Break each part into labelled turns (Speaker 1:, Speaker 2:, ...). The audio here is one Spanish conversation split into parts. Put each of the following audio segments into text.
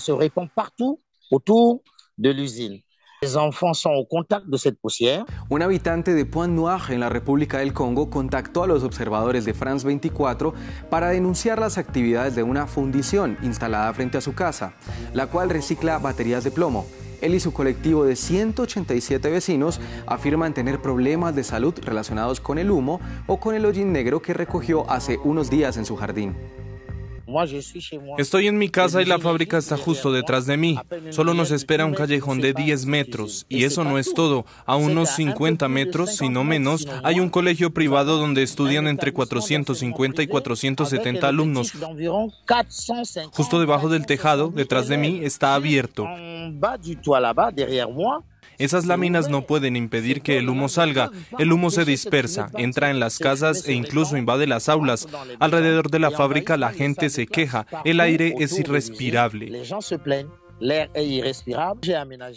Speaker 1: se répand partout autour de l'usine. Les enfants sont au contact de cette poussière.
Speaker 2: Un habitante de Pointe Noire en la República del Congo contactó a los observadores de France 24 para denunciar las actividades de una fundición instalada frente a su casa, la cual recicla baterías de plomo. Él y su colectivo de 187 vecinos afirman tener problemas de salud relacionados con el humo o con el hollín negro que recogió hace unos días en su jardín.
Speaker 3: Estoy en mi casa y la fábrica está justo detrás de mí. Solo nos espera un callejón de 10 metros. Y eso no es todo. A unos 50 metros, si no menos, hay un colegio privado donde estudian entre 450 y 470 alumnos. Justo debajo del tejado, detrás de mí, está abierto. Esas láminas no pueden impedir que el humo salga. El humo se dispersa, entra en las casas e incluso invade las aulas. Alrededor de la fábrica la gente se queja. El aire es irrespirable.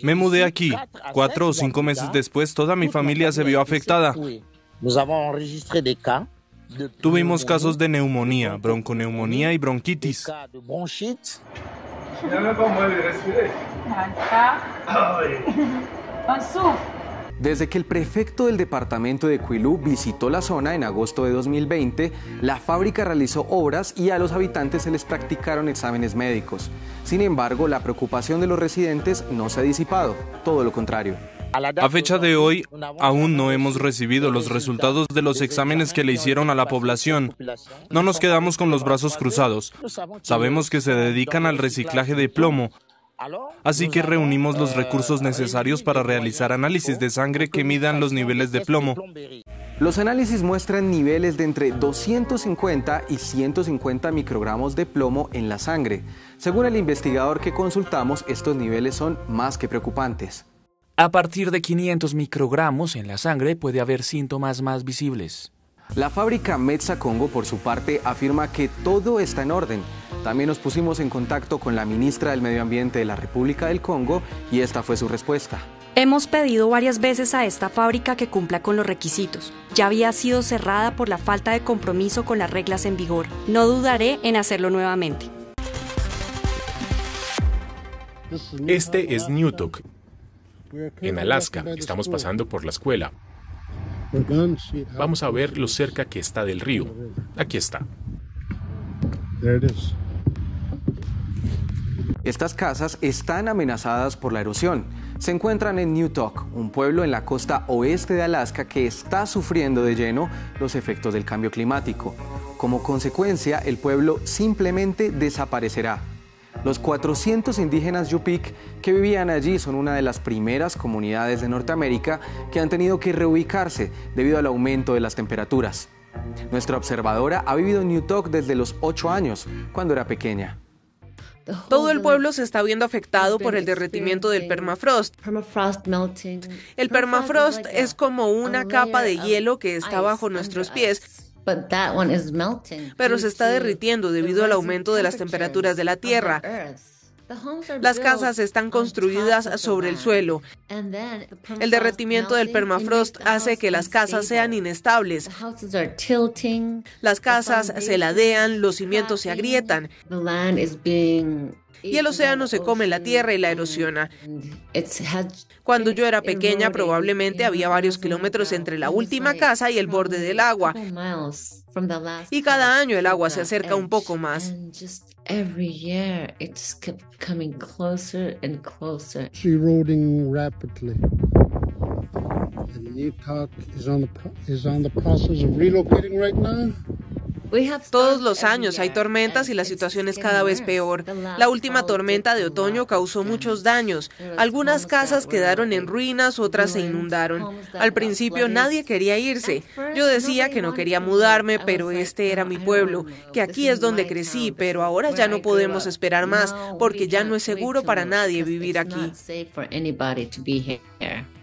Speaker 3: Me mudé aquí. Cuatro o cinco meses después, toda mi familia se vio afectada. Tuvimos casos de neumonía, bronconeumonía y bronquitis.
Speaker 2: Desde que el prefecto del departamento de Quilú visitó la zona en agosto de 2020, la fábrica realizó obras y a los habitantes se les practicaron exámenes médicos. Sin embargo, la preocupación de los residentes no se ha disipado, todo lo contrario.
Speaker 3: A fecha de hoy, aún no hemos recibido los resultados de los exámenes que le hicieron a la población. No nos quedamos con los brazos cruzados. Sabemos que se dedican al reciclaje de plomo, Así que reunimos los recursos necesarios para realizar análisis de sangre que midan los niveles de plomo.
Speaker 2: Los análisis muestran niveles de entre 250 y 150 microgramos de plomo en la sangre. Según el investigador que consultamos, estos niveles son más que preocupantes.
Speaker 4: A partir de 500 microgramos en la sangre puede haber síntomas más visibles.
Speaker 2: La fábrica Metza Congo, por su parte, afirma que todo está en orden. También nos pusimos en contacto con la ministra del Medio Ambiente de la República del Congo y esta fue su respuesta.
Speaker 5: Hemos pedido varias veces a esta fábrica que cumpla con los requisitos. Ya había sido cerrada por la falta de compromiso con las reglas en vigor. No dudaré en hacerlo nuevamente.
Speaker 6: Este es Newtok, en Alaska. Estamos pasando por la escuela. Vamos a ver lo cerca que está del río. Aquí está.
Speaker 2: Estas casas están amenazadas por la erosión. Se encuentran en Newtok, un pueblo en la costa oeste de Alaska que está sufriendo de lleno los efectos del cambio climático. Como consecuencia, el pueblo simplemente desaparecerá. Los 400 indígenas Yupik que vivían allí son una de las primeras comunidades de Norteamérica que han tenido que reubicarse debido al aumento de las temperaturas. Nuestra observadora ha vivido en Newtok desde los 8 años, cuando era pequeña.
Speaker 7: Todo el pueblo se está viendo afectado por el derretimiento del permafrost. El permafrost es como una capa de hielo que está bajo nuestros pies. Pero se está derritiendo debido al aumento de las temperaturas de la Tierra. Las casas están construidas sobre el suelo. El derretimiento del permafrost hace que las casas sean inestables. Las casas se ladean, los cimientos se agrietan y el océano se come la tierra y la erosiona. Cuando yo era pequeña probablemente había varios kilómetros entre la última casa y el borde del agua. Y cada año el agua se acerca un poco más. Todos los años hay tormentas y la situación es cada vez peor. La última tormenta de otoño causó muchos daños. Algunas casas quedaron en ruinas, otras se inundaron. Al principio nadie quería irse. Yo decía que no quería mudarme, pero este era mi pueblo, que aquí es donde crecí, pero ahora ya no podemos esperar más porque ya no es seguro para nadie vivir aquí.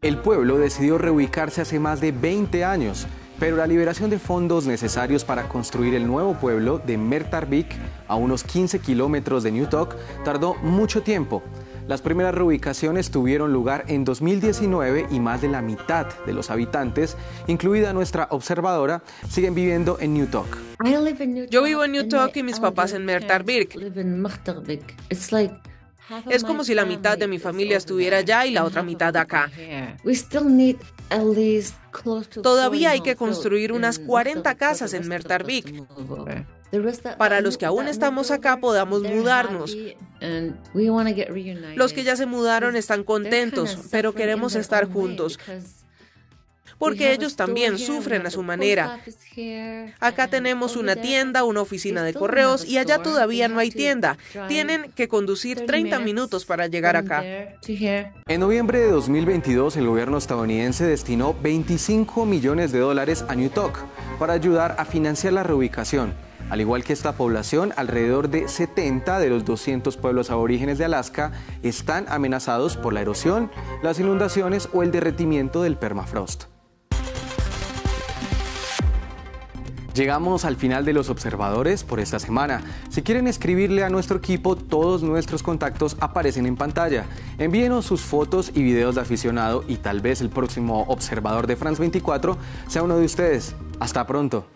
Speaker 2: El pueblo decidió reubicarse hace más de 20 años. Pero la liberación de fondos necesarios para construir el nuevo pueblo de Mertarbik, a unos 15 kilómetros de Newtok, tardó mucho tiempo. Las primeras reubicaciones tuvieron lugar en 2019 y más de la mitad de los habitantes, incluida nuestra observadora, siguen viviendo en Newtok.
Speaker 7: Yo vivo en Newtok y mis papás en Mertarbik. Es como si la mitad de mi familia estuviera allá y la otra mitad acá. Todavía hay que construir unas 40 casas en Mertarvik. para los que aún estamos acá podamos mudarnos. Los que ya se mudaron están contentos, pero queremos estar juntos porque ellos también sufren a su manera. Acá tenemos una tienda, una oficina de correos y allá todavía no hay tienda. Tienen que conducir 30 minutos para llegar acá.
Speaker 2: En noviembre de 2022, el gobierno estadounidense destinó 25 millones de dólares a New Talk para ayudar a financiar la reubicación. Al igual que esta población, alrededor de 70 de los 200 pueblos aborígenes de Alaska están amenazados por la erosión, las inundaciones o el derretimiento del permafrost. Llegamos al final de los observadores por esta semana. Si quieren escribirle a nuestro equipo, todos nuestros contactos aparecen en pantalla. Envíenos sus fotos y videos de aficionado y tal vez el próximo observador de France 24 sea uno de ustedes. Hasta pronto.